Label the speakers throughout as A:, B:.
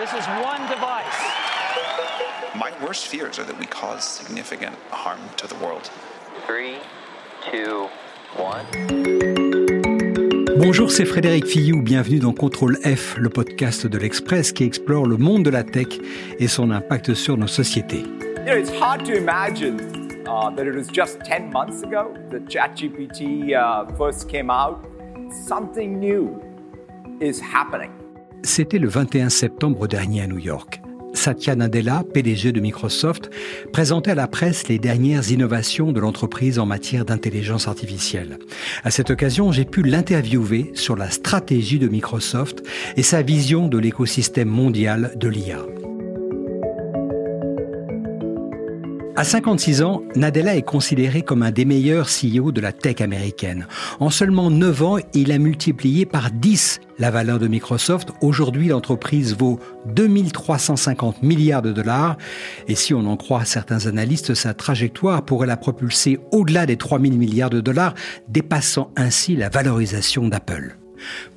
A: This is one device.
B: My worst fears are that we cause significant harm to the world.
C: Three, two, one.
D: Bonjour, c'est Frédéric Fillou. Bienvenue dans Contrôle F, le podcast de l'Express qui explore le monde de la tech et son impact sur nos sociétés.
E: You know, it's hard to imagine uh, that it was just 10 months ago that ChatGPT uh, first came out. Something new is happening.
D: C'était le 21 septembre dernier à New York. Satya Nadella, PDG de Microsoft, présentait à la presse les dernières innovations de l'entreprise en matière d'intelligence artificielle. À cette occasion, j'ai pu l'interviewer sur la stratégie de Microsoft et sa vision de l'écosystème mondial de l'IA. À 56 ans, Nadella est considéré comme un des meilleurs CEO de la tech américaine. En seulement 9 ans, il a multiplié par 10 la valeur de Microsoft. Aujourd'hui, l'entreprise vaut 2350 milliards de dollars. Et si on en croit certains analystes, sa trajectoire pourrait la propulser au-delà des 3000 milliards de dollars, dépassant ainsi la valorisation d'Apple.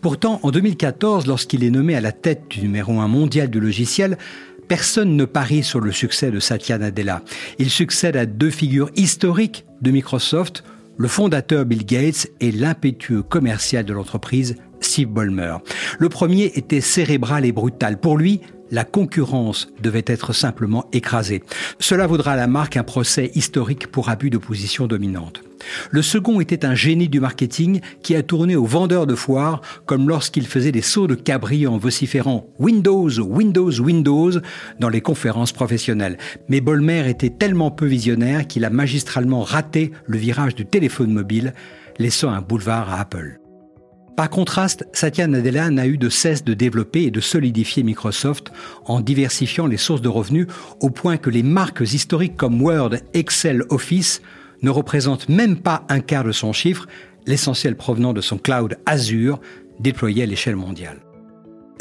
D: Pourtant, en 2014, lorsqu'il est nommé à la tête du numéro 1 mondial du logiciel, Personne ne parie sur le succès de Satya Nadella. Il succède à deux figures historiques de Microsoft, le fondateur Bill Gates et l'impétueux commercial de l'entreprise Steve Ballmer. Le premier était cérébral et brutal. Pour lui, la concurrence devait être simplement écrasée. Cela vaudra à la marque un procès historique pour abus de position dominante. Le second était un génie du marketing qui a tourné aux vendeurs de foire comme lorsqu'il faisait des sauts de cabri en vociférant Windows, Windows, Windows dans les conférences professionnelles. Mais Bolmer était tellement peu visionnaire qu'il a magistralement raté le virage du téléphone mobile, laissant un boulevard à Apple. Par contraste, Satya Nadella n'a eu de cesse de développer et de solidifier Microsoft en diversifiant les sources de revenus au point que les marques historiques comme Word, Excel, Office ne représentent même pas un quart de son chiffre, l'essentiel provenant de son cloud Azure déployé à l'échelle mondiale.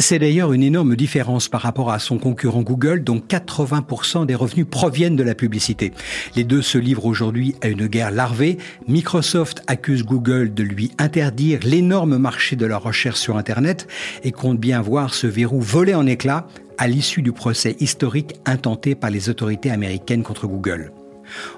D: C'est d'ailleurs une énorme différence par rapport à son concurrent Google, dont 80% des revenus proviennent de la publicité. Les deux se livrent aujourd'hui à une guerre larvée. Microsoft accuse Google de lui interdire l'énorme marché de la recherche sur Internet et compte bien voir ce verrou voler en éclats à l'issue du procès historique intenté par les autorités américaines contre Google.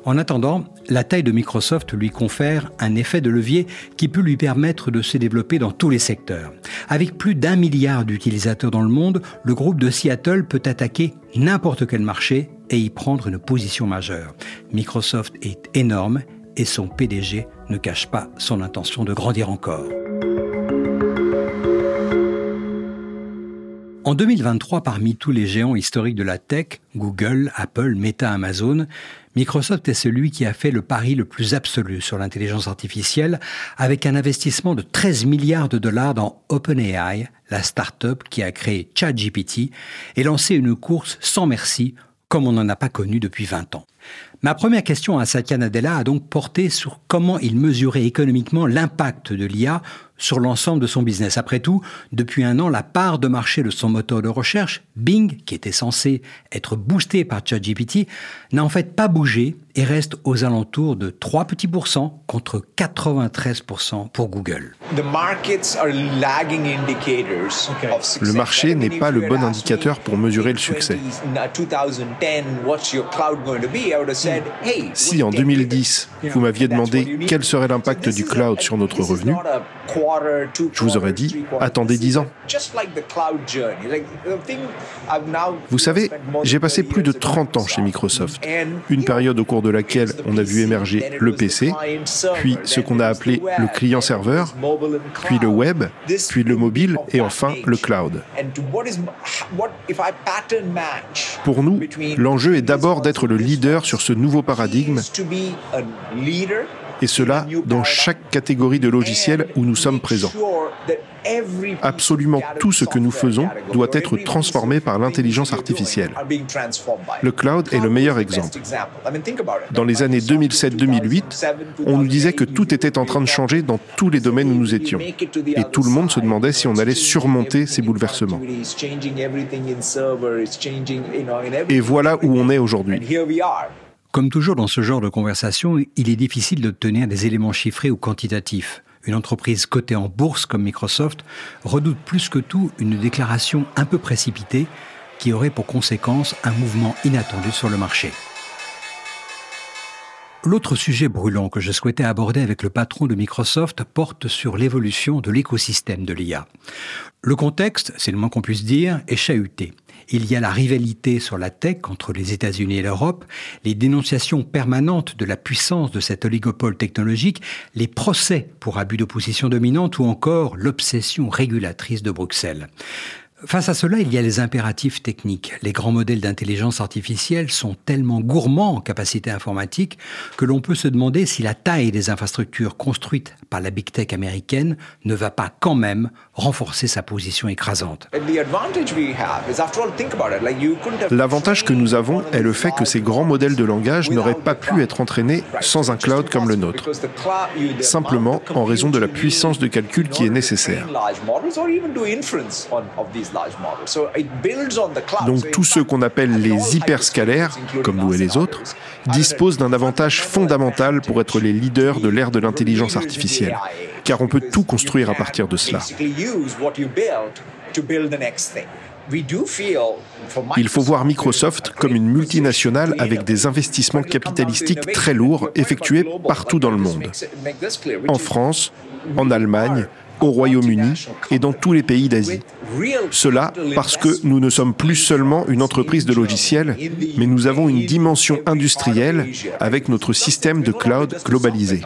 D: En attendant, la taille de Microsoft lui confère un effet de levier qui peut lui permettre de se développer dans tous les secteurs. Avec plus d'un milliard d'utilisateurs dans le monde, le groupe de Seattle peut attaquer n'importe quel marché et y prendre une position majeure. Microsoft est énorme et son PDG ne cache pas son intention de grandir encore. En 2023, parmi tous les géants historiques de la tech, Google, Apple, Meta, Amazon, Microsoft est celui qui a fait le pari le plus absolu sur l'intelligence artificielle avec un investissement de 13 milliards de dollars dans OpenAI, la start-up qui a créé ChatGPT et lancé une course sans merci comme on n'en a pas connu depuis 20 ans. Ma première question à Satya Nadella a donc porté sur comment il mesurait économiquement l'impact de l'IA sur l'ensemble de son business. Après tout, depuis un an, la part de marché de son moteur de recherche, Bing, qui était censé être boosté par ChatGPT, n'a en fait pas bougé et reste aux alentours de 3 petits pourcents contre 93% pour Google.
F: Le marché n'est pas le bon indicateur pour mesurer le succès. Si en 2010, vous m'aviez demandé quel serait l'impact du cloud sur notre revenu, je vous aurais dit, attendez 10 ans. Vous savez, j'ai passé plus de 30 ans chez Microsoft, une période au cours de laquelle on a vu émerger le PC, puis ce qu'on a appelé le client-serveur, puis le web, puis le mobile et enfin le cloud. Pour nous, l'enjeu est d'abord d'être le leader sur ce nouveau paradigme et cela dans chaque catégorie de logiciels où nous sommes Absolument tout ce que nous faisons doit être transformé par l'intelligence artificielle. Le cloud est le meilleur exemple. Dans les années 2007-2008, on nous disait que tout était en train de changer dans tous les domaines où nous étions. Et tout le monde se demandait si on allait surmonter ces bouleversements. Et voilà où on est aujourd'hui.
D: Comme toujours dans ce genre de conversation, il est difficile d'obtenir des éléments chiffrés ou quantitatifs. Une entreprise cotée en bourse comme Microsoft redoute plus que tout une déclaration un peu précipitée qui aurait pour conséquence un mouvement inattendu sur le marché. L'autre sujet brûlant que je souhaitais aborder avec le patron de Microsoft porte sur l'évolution de l'écosystème de l'IA. Le contexte, c'est le moins qu'on puisse dire, est chahuté. Il y a la rivalité sur la tech entre les États-Unis et l'Europe, les dénonciations permanentes de la puissance de cet oligopole technologique, les procès pour abus de position dominante ou encore l'obsession régulatrice de Bruxelles. Face à cela, il y a les impératifs techniques. Les grands modèles d'intelligence artificielle sont tellement gourmands en capacité informatique que l'on peut se demander si la taille des infrastructures construites par la big tech américaine ne va pas quand même renforcer sa position écrasante.
F: L'avantage que nous avons est le fait que ces grands modèles de langage n'auraient pas pu être entraînés sans un cloud comme le nôtre, simplement en raison de la puissance de calcul qui est nécessaire. Donc tous ceux qu'on appelle les hyperscalaires, comme nous et les autres, disposent d'un avantage fondamental pour être les leaders de l'ère de l'intelligence artificielle, car on peut tout construire à partir de cela. Il faut voir Microsoft comme une multinationale avec des investissements capitalistiques très lourds effectués partout dans le monde. En France, en Allemagne, au Royaume-Uni et dans tous les pays d'Asie. Cela parce que nous ne sommes plus seulement une entreprise de logiciels, mais nous avons une dimension industrielle avec notre système de cloud globalisé.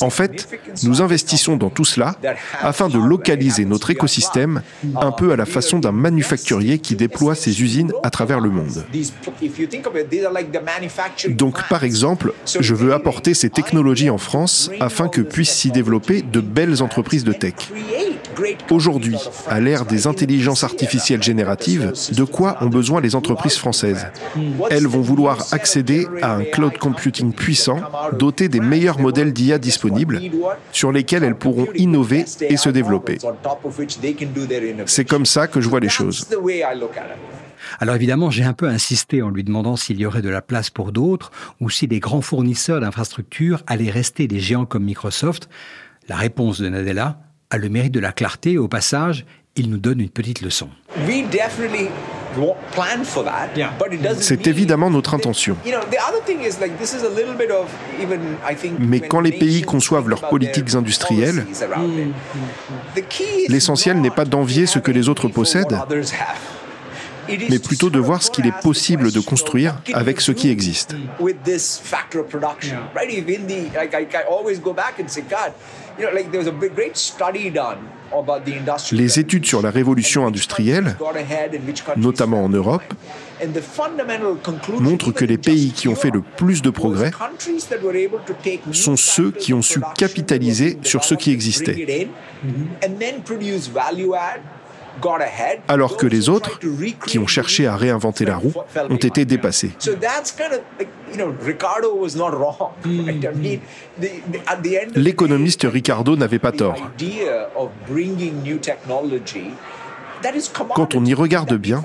F: En fait, nous investissons dans tout cela afin de localiser notre écosystème un peu à la façon d'un manufacturier qui déploie ses usines à travers le monde. Donc, par exemple, je veux apporter ces technologies en France afin que puissent s'y développer de belles entreprises de tech. Aujourd'hui, à l'ère des intelligences artificielles génératives, de quoi ont besoin les entreprises françaises? Elles vont vouloir accéder à un cloud computing puissant, doté des meilleurs modèles d'IA disponibles, sur lesquels elles pourront innover et se développer. C'est comme ça que je vois les choses.
D: Alors évidemment, j'ai un peu insisté en lui demandant s'il y aurait de la place pour d'autres ou si les grands fournisseurs d'infrastructures allaient rester des géants comme Microsoft. La réponse de Nadella, a le mérite de la clarté. Au passage, il nous donne une petite leçon.
F: C'est évidemment notre intention. Mais quand les pays conçoivent leurs politiques industrielles, l'essentiel n'est pas d'envier ce que les autres possèdent, mais plutôt de voir ce qu'il est possible de construire avec ce qui existe. Les études sur la révolution industrielle, notamment en Europe, montrent que les pays qui ont fait le plus de progrès sont ceux qui ont su capitaliser sur ce qui existait alors que les autres, qui ont cherché à réinventer la roue, ont été dépassés. L'économiste Ricardo n'avait pas tort. Quand on y regarde bien,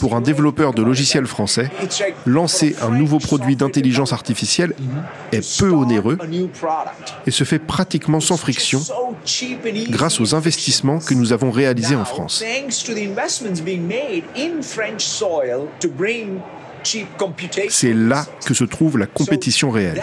F: pour un développeur de logiciels français, lancer un nouveau produit d'intelligence artificielle est peu onéreux et se fait pratiquement sans friction grâce aux investissements que nous avons réalisés en France. C'est là que se trouve la compétition réelle.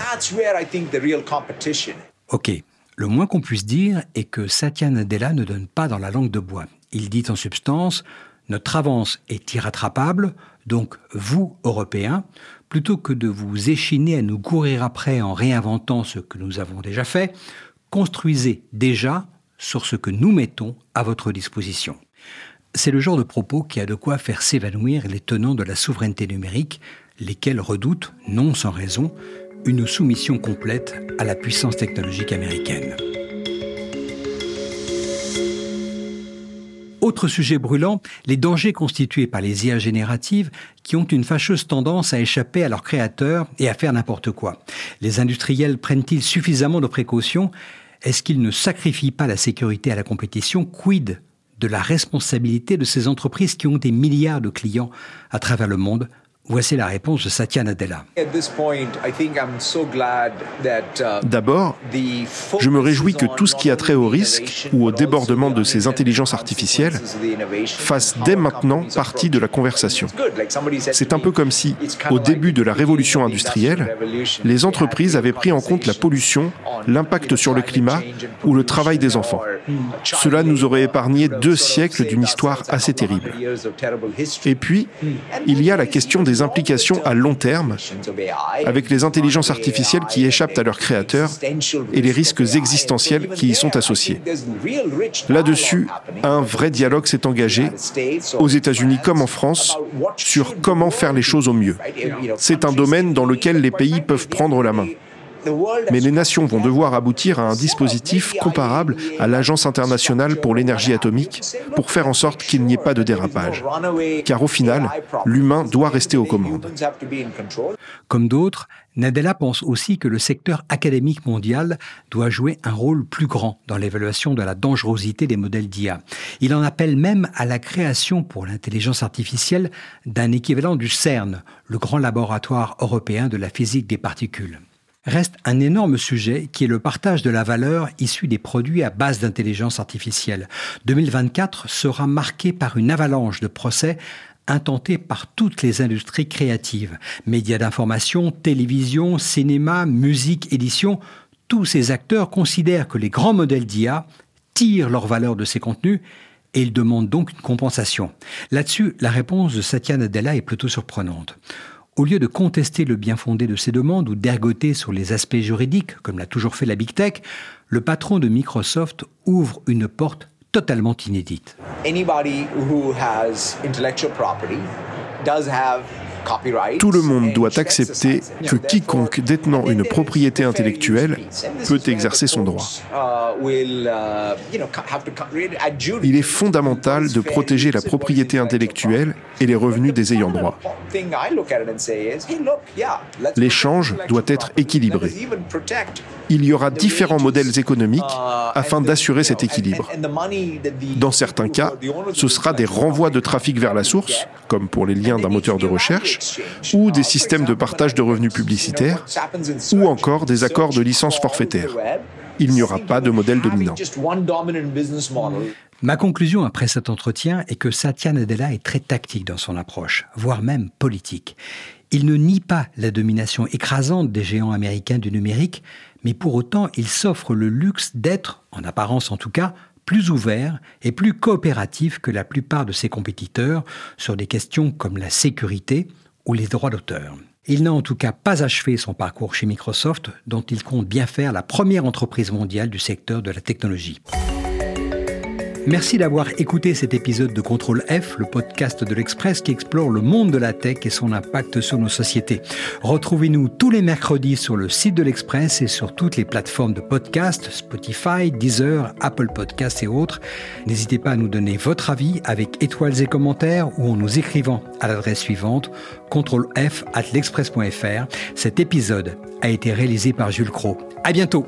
D: Ok, le moins qu'on puisse dire est que Satya Nadella ne donne pas dans la langue de bois. Il dit en substance, notre avance est irrattrapable, donc vous, Européens, plutôt que de vous échiner à nous courir après en réinventant ce que nous avons déjà fait, construisez déjà sur ce que nous mettons à votre disposition. C'est le genre de propos qui a de quoi faire s'évanouir les tenants de la souveraineté numérique, lesquels redoutent, non sans raison, une soumission complète à la puissance technologique américaine. Autre sujet brûlant, les dangers constitués par les IA génératives qui ont une fâcheuse tendance à échapper à leurs créateurs et à faire n'importe quoi. Les industriels prennent-ils suffisamment de précautions? Est-ce qu'ils ne sacrifient pas la sécurité à la compétition? Quid de la responsabilité de ces entreprises qui ont des milliards de clients à travers le monde? Voici la réponse de Satya Nadella.
F: Uh, D'abord, je me réjouis que tout ce qui a trait au risque ou au débordement de ces intelligences artificielles fasse dès maintenant partie de la conversation. C'est un peu comme si, au début de la révolution industrielle, les entreprises avaient pris en compte la pollution, l'impact sur le climat ou le travail des enfants. Cela nous aurait épargné deux siècles d'une histoire assez terrible. Et puis, il y a la question des implications à long terme avec les intelligences artificielles qui échappent à leurs créateurs et les risques existentiels qui y sont associés. Là-dessus, un vrai dialogue s'est engagé, aux États-Unis comme en France, sur comment faire les choses au mieux. C'est un domaine dans lequel les pays peuvent prendre la main. Mais les nations vont devoir aboutir à un dispositif comparable à l'Agence internationale pour l'énergie atomique pour faire en sorte qu'il n'y ait pas de dérapage. Car au final, l'humain doit rester aux commandes.
D: Comme d'autres, Nadella pense aussi que le secteur académique mondial doit jouer un rôle plus grand dans l'évaluation de la dangerosité des modèles d'IA. Il en appelle même à la création pour l'intelligence artificielle d'un équivalent du CERN, le grand laboratoire européen de la physique des particules. Reste un énorme sujet qui est le partage de la valeur issue des produits à base d'intelligence artificielle. 2024 sera marqué par une avalanche de procès intentés par toutes les industries créatives. Médias d'information, télévision, cinéma, musique, édition, tous ces acteurs considèrent que les grands modèles d'IA tirent leur valeur de ces contenus et ils demandent donc une compensation. Là-dessus, la réponse de Satya Nadella est plutôt surprenante. Au lieu de contester le bien fondé de ces demandes ou d'ergoter sur les aspects juridiques, comme l'a toujours fait la Big Tech, le patron de Microsoft ouvre une porte totalement inédite.
F: Anybody who has intellectual property does have tout le monde doit accepter que quiconque détenant une propriété intellectuelle peut exercer son droit. Il est fondamental de protéger la propriété intellectuelle et les revenus des ayants droit. L'échange doit être équilibré. Il y aura différents modèles économiques afin d'assurer cet équilibre. Dans certains cas, ce sera des renvois de trafic vers la source, comme pour les liens d'un moteur de recherche, ou des systèmes de partage de revenus publicitaires, ou encore des accords de licence forfaitaire. Il n'y aura pas de modèle dominant.
D: Ma conclusion après cet entretien est que Satya Nadella est très tactique dans son approche, voire même politique. Il ne nie pas la domination écrasante des géants américains du numérique, mais pour autant il s'offre le luxe d'être, en apparence en tout cas, plus ouvert et plus coopératif que la plupart de ses compétiteurs sur des questions comme la sécurité, ou les droits d'auteur. Il n'a en tout cas pas achevé son parcours chez Microsoft, dont il compte bien faire la première entreprise mondiale du secteur de la technologie. Merci d'avoir écouté cet épisode de Contrôle F, le podcast de l'Express qui explore le monde de la tech et son impact sur nos sociétés. Retrouvez-nous tous les mercredis sur le site de l'Express et sur toutes les plateformes de podcast, Spotify, Deezer, Apple Podcasts et autres. N'hésitez pas à nous donner votre avis avec étoiles et commentaires ou en nous écrivant à l'adresse suivante contrôle F at l'express.fr. Cet épisode a été réalisé par Jules Cro. À bientôt!